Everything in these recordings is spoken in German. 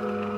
Thank you.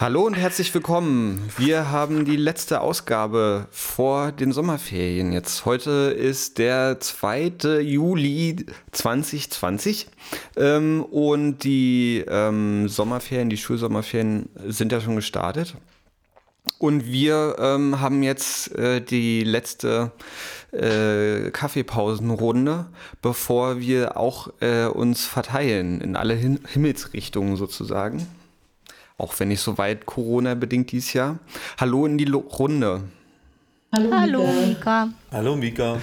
Hallo und herzlich willkommen. Wir haben die letzte Ausgabe vor den Sommerferien jetzt. Heute ist der 2. Juli 2020 ähm, und die ähm, Sommerferien, die Schulsommerferien sind ja schon gestartet. Und wir ähm, haben jetzt äh, die letzte äh, Kaffeepausenrunde, bevor wir auch äh, uns verteilen in alle Him Himmelsrichtungen sozusagen auch wenn nicht so weit Corona-bedingt dieses Jahr. Hallo in die Lo Runde. Hallo, Hallo Mika. Hallo Mika.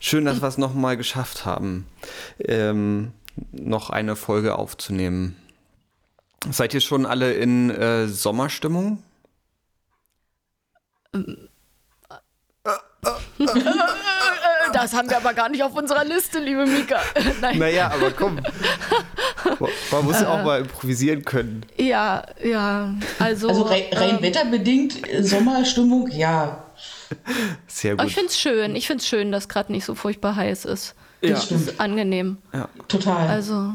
Schön, dass wir es nochmal geschafft haben, ähm, noch eine Folge aufzunehmen. Seid ihr schon alle in äh, Sommerstimmung? Das haben wir aber gar nicht auf unserer Liste, liebe Mika. Nein. Naja, aber komm. Man muss ja auch mal improvisieren können. Ja, ja. Also, also rein, rein äh, wetterbedingt, Sommerstimmung, ja. Sehr gut. Aber ich finde es schön. Ich finde es schön, dass gerade nicht so furchtbar heiß ist. Ja. Das ist angenehm. Ja. Total. Also.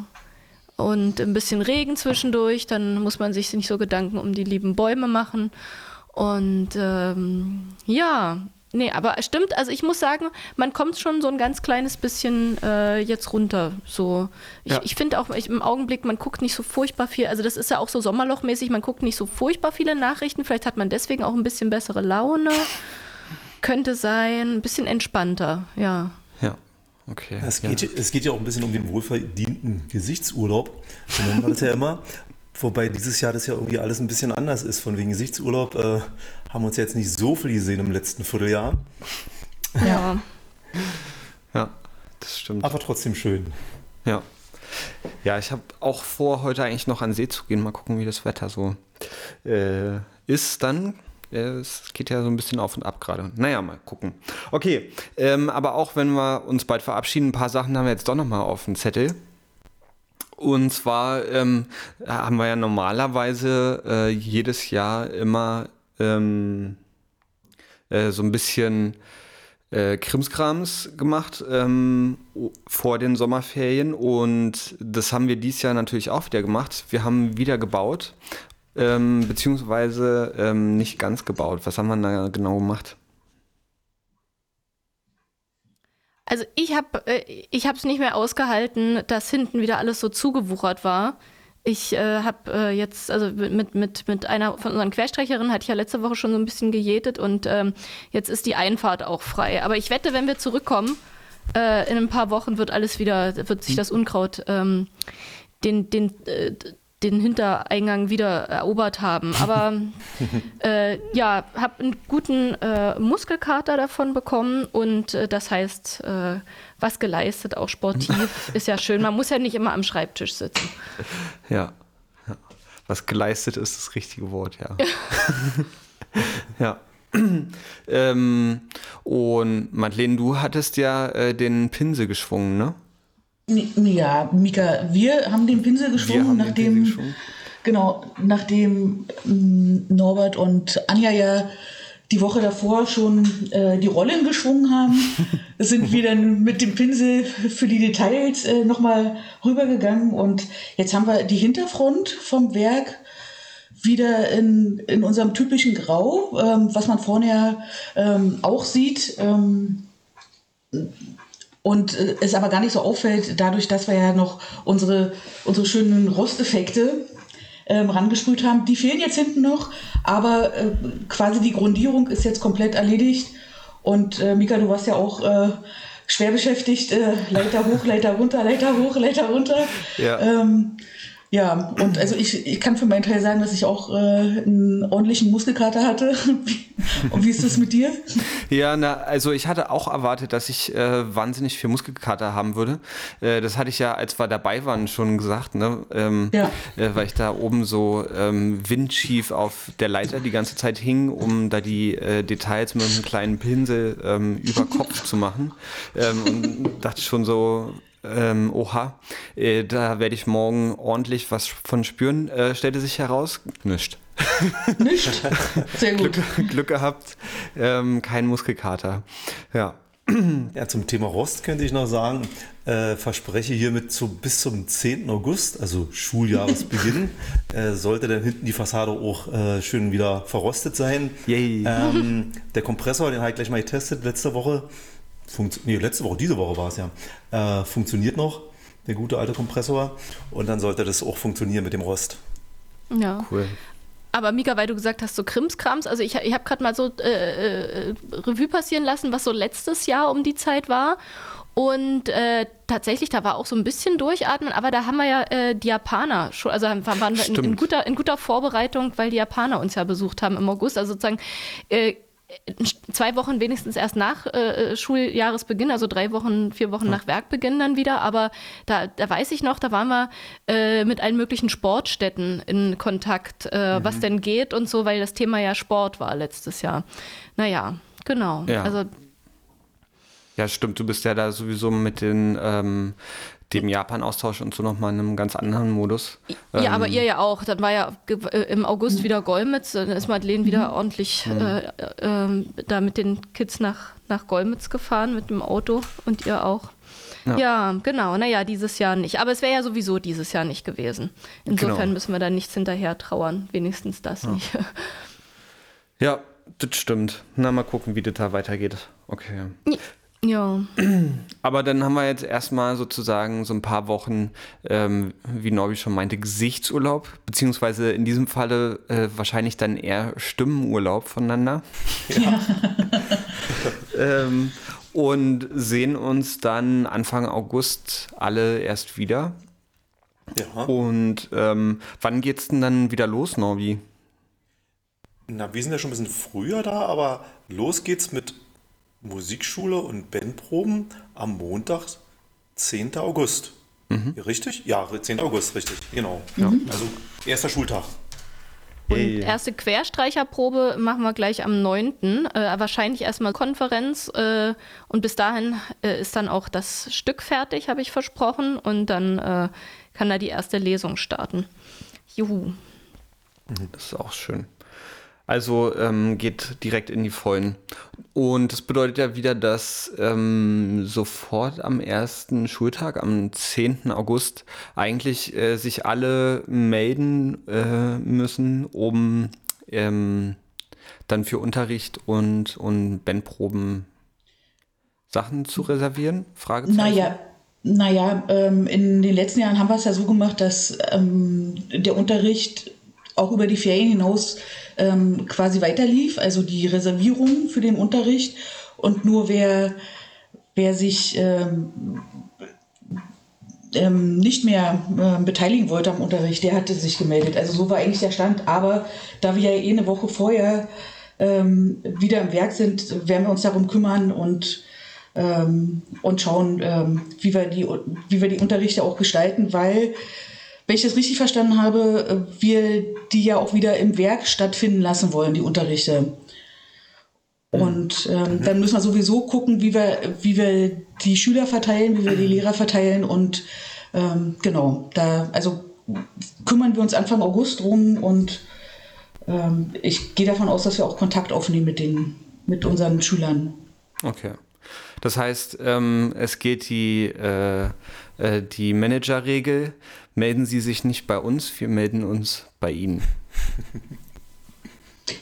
Und ein bisschen Regen zwischendurch, dann muss man sich nicht so Gedanken um die lieben Bäume machen. Und ähm, ja, Nee, aber stimmt, also ich muss sagen, man kommt schon so ein ganz kleines bisschen äh, jetzt runter. So. Ich, ja. ich finde auch ich, im Augenblick, man guckt nicht so furchtbar viel, also das ist ja auch so sommerlochmäßig, man guckt nicht so furchtbar viele Nachrichten, vielleicht hat man deswegen auch ein bisschen bessere Laune. Könnte sein, ein bisschen entspannter, ja. Ja. Okay. Es geht, ja. es geht ja auch ein bisschen um den wohlverdienten Gesichtsurlaub, so nennen wir das ja immer. Wobei dieses Jahr das ja irgendwie alles ein bisschen anders ist. Von wegen Gesichtsurlaub äh, haben wir uns jetzt nicht so viel gesehen im letzten Vierteljahr. Ja. Ja, das stimmt. Aber trotzdem schön. Ja. Ja, ich habe auch vor, heute eigentlich noch an den See zu gehen. Mal gucken, wie das Wetter so äh, ist dann. Es geht ja so ein bisschen auf und ab gerade. Naja, mal gucken. Okay, ähm, aber auch wenn wir uns bald verabschieden, ein paar Sachen haben wir jetzt doch nochmal auf dem Zettel. Und zwar ähm, haben wir ja normalerweise äh, jedes Jahr immer ähm, äh, so ein bisschen äh, Krimskrams gemacht ähm, vor den Sommerferien und das haben wir dieses Jahr natürlich auch wieder gemacht. Wir haben wieder gebaut, ähm, beziehungsweise ähm, nicht ganz gebaut. Was haben wir da genau gemacht? Also ich habe äh, ich es nicht mehr ausgehalten, dass hinten wieder alles so zugewuchert war. Ich äh, habe äh, jetzt, also mit, mit, mit einer von unseren Querstrecherinnen hatte ich ja letzte Woche schon so ein bisschen gejätet und ähm, jetzt ist die Einfahrt auch frei. Aber ich wette, wenn wir zurückkommen, äh, in ein paar Wochen wird alles wieder, wird sich das Unkraut ähm, den, den, äh, den Hintereingang wieder erobert haben. Aber äh, ja, habe einen guten äh, Muskelkater davon bekommen und äh, das heißt, äh, was geleistet, auch sportiv, ist ja schön. Man muss ja nicht immer am Schreibtisch sitzen. Ja, ja. was geleistet ist das richtige Wort, ja. ja. ähm, und Madeleine, du hattest ja äh, den Pinsel geschwungen, ne? Ja, Mika, wir haben den Pinsel geschwungen, nachdem, Pinsel geschwungen. genau, nachdem Norbert und Anja ja die Woche davor schon äh, die Rollen geschwungen haben, sind wir dann mit dem Pinsel für die Details äh, nochmal rübergegangen und jetzt haben wir die Hinterfront vom Werk wieder in, in unserem typischen Grau, ähm, was man vorne ja ähm, auch sieht. Ähm, und äh, es aber gar nicht so auffällt, dadurch, dass wir ja noch unsere, unsere schönen Rosteffekte ähm, rangesprüht haben. Die fehlen jetzt hinten noch, aber äh, quasi die Grundierung ist jetzt komplett erledigt. Und äh, Mika, du warst ja auch äh, schwer beschäftigt, äh, Leiter hoch, Leiter runter, Leiter hoch, Leiter runter. Ja. Ähm, ja, und also ich, ich kann für meinen Teil sagen, dass ich auch äh, einen ordentlichen Muskelkater hatte. und wie ist das mit dir? Ja, na, also ich hatte auch erwartet, dass ich äh, wahnsinnig viel Muskelkater haben würde. Äh, das hatte ich ja, als wir dabei waren, schon gesagt, ne? Ähm, ja. Äh, weil ich da oben so ähm, windschief auf der Leiter die ganze Zeit hing, um da die äh, Details mit einem kleinen Pinsel ähm, über Kopf zu machen. Ähm, und dachte schon so, ähm, oha. Äh, da werde ich morgen ordentlich was von spüren, äh, stellte sich heraus. Nischt. Nicht? Sehr gut. Glück, Glück gehabt. Ähm, kein Muskelkater. Ja. Ja, zum Thema Rost könnte ich noch sagen, äh, verspreche hiermit zu, bis zum 10. August, also Schuljahresbeginn, äh, sollte dann hinten die Fassade auch äh, schön wieder verrostet sein. Yay. Ähm, der Kompressor, den habe ich gleich mal getestet letzte Woche. Funkt, nee, letzte Woche, diese Woche war es ja. Äh, funktioniert noch, der gute alte Kompressor. Und dann sollte das auch funktionieren mit dem Rost. Ja. Cool. Aber Mika, weil du gesagt hast, so Krimskrams, also ich, ich habe gerade mal so äh, äh, Revue passieren lassen, was so letztes Jahr um die Zeit war. Und äh, tatsächlich, da war auch so ein bisschen Durchatmen, aber da haben wir ja äh, die Japaner schon, also waren wir in, in, guter, in guter Vorbereitung, weil die Japaner uns ja besucht haben im August. Also sozusagen äh, zwei Wochen wenigstens erst nach äh, Schuljahresbeginn, also drei Wochen, vier Wochen ja. nach Werkbeginn dann wieder. Aber da, da weiß ich noch, da waren wir äh, mit allen möglichen Sportstätten in Kontakt, äh, mhm. was denn geht und so, weil das Thema ja Sport war letztes Jahr. Naja, genau. Ja. Also ja, stimmt. Du bist ja da sowieso mit den ähm, dem Japan-Austausch und so nochmal in einem ganz anderen Modus. Ja, ähm, aber ihr ja auch. Dann war ja äh, im August wieder Golmitz, dann ist Madeleine wieder mhm. ordentlich mhm. äh, äh, da mit den Kids nach, nach Golmitz gefahren mit dem Auto und ihr auch. Ja. ja, genau. Naja, dieses Jahr nicht. Aber es wäre ja sowieso dieses Jahr nicht gewesen. Insofern genau. müssen wir da nichts hinterher trauern. Wenigstens das ja. nicht. Ja, das stimmt. Na, mal gucken, wie das da weitergeht. Okay. Ja. Aber dann haben wir jetzt erstmal sozusagen so ein paar Wochen, ähm, wie Norbi schon meinte, Gesichtsurlaub, beziehungsweise in diesem Falle äh, wahrscheinlich dann eher Stimmenurlaub voneinander. Ja. ähm, und sehen uns dann Anfang August alle erst wieder. Ja. Und ähm, wann geht's denn dann wieder los, Norbi? Na, wir sind ja schon ein bisschen früher da, aber los geht's mit Musikschule und Bandproben am Montag, 10. August. Mhm. Richtig? Ja, 10. August, richtig, genau. Ja. Also erster Schultag. Und erste Querstreicherprobe machen wir gleich am 9. Äh, wahrscheinlich erstmal Konferenz. Äh, und bis dahin äh, ist dann auch das Stück fertig, habe ich versprochen. Und dann äh, kann da die erste Lesung starten. Juhu. Das ist auch schön. Also ähm, geht direkt in die Vollen. Und das bedeutet ja wieder, dass ähm, sofort am ersten Schultag, am 10. August, eigentlich äh, sich alle melden äh, müssen, um ähm, dann für Unterricht und, und Bandproben Sachen zu reservieren? Fragezeichen. Naja, naja ähm, in den letzten Jahren haben wir es ja so gemacht, dass ähm, der Unterricht auch über die Ferien hinaus ähm, quasi weiterlief, also die Reservierung für den Unterricht. Und nur wer, wer sich ähm, ähm, nicht mehr äh, beteiligen wollte am Unterricht, der hatte sich gemeldet. Also so war eigentlich der Stand. Aber da wir ja eh eine Woche vorher ähm, wieder im Werk sind, werden wir uns darum kümmern und, ähm, und schauen, ähm, wie, wir die, wie wir die Unterrichte auch gestalten, weil wenn ich das richtig verstanden habe, äh, wir die ja auch wieder im Werk stattfinden lassen wollen, die Unterrichte. Und ähm, mhm. dann müssen wir sowieso gucken, wie wir, wie wir die Schüler verteilen, wie wir die Lehrer verteilen. Und ähm, genau, da also kümmern wir uns Anfang August drum und ähm, ich gehe davon aus, dass wir auch Kontakt aufnehmen mit den, mit unseren Schülern. Okay. Das heißt, ähm, es geht die, äh, äh, die Managerregel melden Sie sich nicht bei uns, wir melden uns bei Ihnen.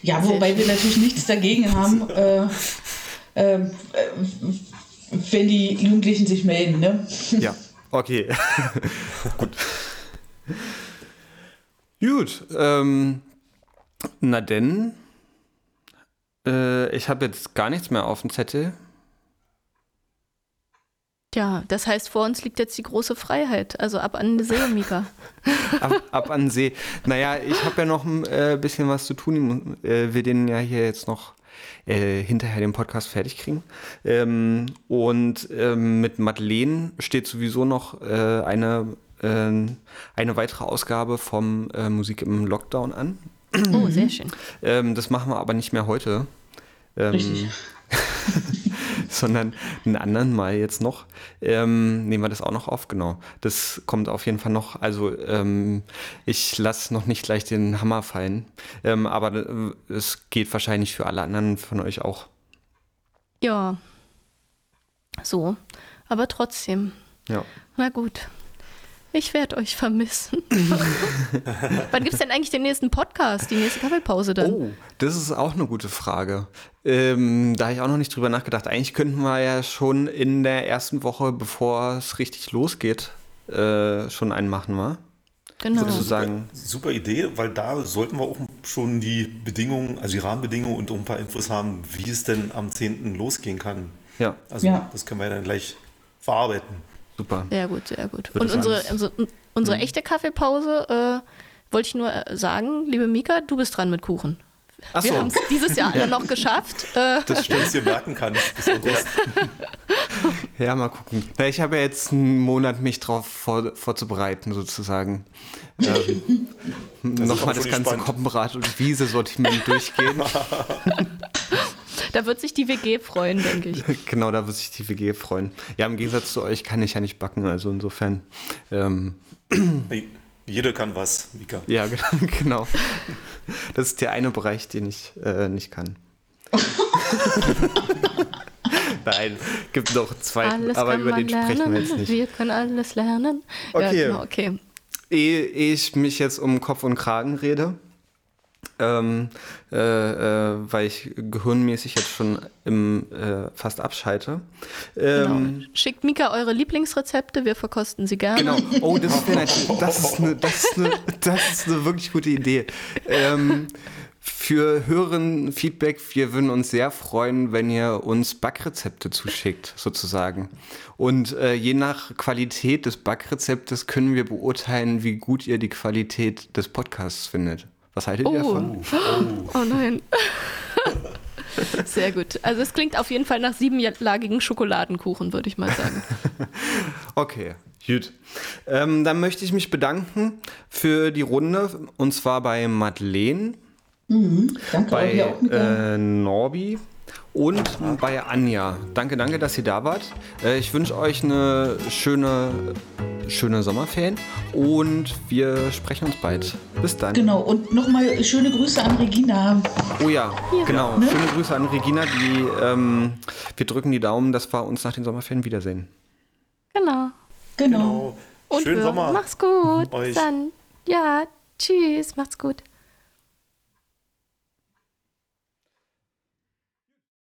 Ja, wobei wir natürlich nichts dagegen haben, äh, äh, wenn die Jugendlichen sich melden. Ne? Ja, okay. Gut. Gut. Ähm, na denn, äh, ich habe jetzt gar nichts mehr auf dem Zettel. Ja, das heißt, vor uns liegt jetzt die große Freiheit. Also ab an den See, Mika. ab, ab an den See. Naja, ich habe ja noch ein äh, bisschen was zu tun. Ich äh, will den ja hier jetzt noch äh, hinterher den Podcast fertig kriegen. Ähm, und ähm, mit Madeleine steht sowieso noch äh, eine, äh, eine weitere Ausgabe vom äh, Musik im Lockdown an. Oh, sehr schön. Ähm, das machen wir aber nicht mehr heute. Ähm, Richtig. sondern einen anderen mal jetzt noch. Ähm, nehmen wir das auch noch auf, genau. Das kommt auf jeden Fall noch. Also ähm, ich lasse noch nicht gleich den Hammer fallen, ähm, aber äh, es geht wahrscheinlich für alle anderen von euch auch. Ja. So. Aber trotzdem. Ja. Na gut. Ich werde euch vermissen. Wann gibt es denn eigentlich den nächsten Podcast, die nächste Kaffeepause dann? Oh, das ist auch eine gute Frage. Ähm, da habe ich auch noch nicht drüber nachgedacht. Eigentlich könnten wir ja schon in der ersten Woche, bevor es richtig losgeht, äh, schon einen machen, wa? Genau. Würdest du sagen? Super Idee, weil da sollten wir auch schon die Bedingungen, also die Rahmenbedingungen und auch ein paar Infos haben, wie es denn am 10. losgehen kann. Ja, Also Ja. das können wir dann gleich verarbeiten. Super. Sehr gut, sehr gut. Wird Und unsere, alles- unsere, unsere echte Kaffeepause, äh, wollte ich nur äh, sagen, liebe Mika, du bist dran mit Kuchen. Ach Wir so. haben es dieses Jahr alle noch geschafft. Äh, Das Wenn es dir merken kann. Ja, mal gucken. Na, ich habe ja jetzt einen Monat, mich darauf vor, vorzubereiten, sozusagen. Ähm, Nochmal das ganze gespannt. Koppenrad und Wiese-Sortiment durchgehen. Da wird sich die WG freuen, denke ich. genau, da wird sich die WG freuen. Ja, im Gegensatz zu euch kann ich ja nicht backen, also insofern. Ähm, Jeder kann was, Mika. ja, genau. Das ist der eine Bereich, den ich äh, nicht kann. Nein, gibt noch zwei, Alles aber über den sprechen lernen. wir jetzt nicht. Wir können alles lernen. Ja, Okay. genau, okay. Ehe ich mich jetzt um Kopf und Kragen rede, ähm, äh, äh, weil ich gehirnmäßig jetzt schon im, äh, fast abschalte. Ähm, Genau. Schickt Mika eure Lieblingsrezepte, wir verkosten sie gerne. Genau. Oh, das, wär natürlich- das, ist eine, das, ist eine, das ist eine wirklich gute Idee. Ähm, für höheren Feedback, wir würden uns sehr freuen, wenn ihr uns Backrezepte zuschickt, sozusagen. Und äh, je nach Qualität des Backrezeptes können wir beurteilen, wie gut ihr die Qualität des Podcasts findet. Was haltet ihr Oh. davon? Oh nein. Sehr gut. Also es klingt auf jeden Fall nach siebenlagigen Schokoladenkuchen, würde ich mal sagen. Okay, gut. Ähm, dann möchte ich mich bedanken für die Runde und zwar bei Madeleine. Danke bei äh, Norbi und bei Anja. Danke, danke, dass ihr da wart. Äh, ich wünsche euch eine schöne, schöne Sommerferien und wir sprechen uns bald. Bis dann. Genau, und nochmal schöne Grüße an Regina. Oh ja, genau. Schöne Grüße an Regina. Die, ähm, wir drücken die Daumen, dass wir uns nach den Sommerferien wiedersehen. Genau. Genau. Genau. Und Schönen wir, Sommer. Mach's gut. Euch. Bis dann. Ja, tschüss. Macht's gut.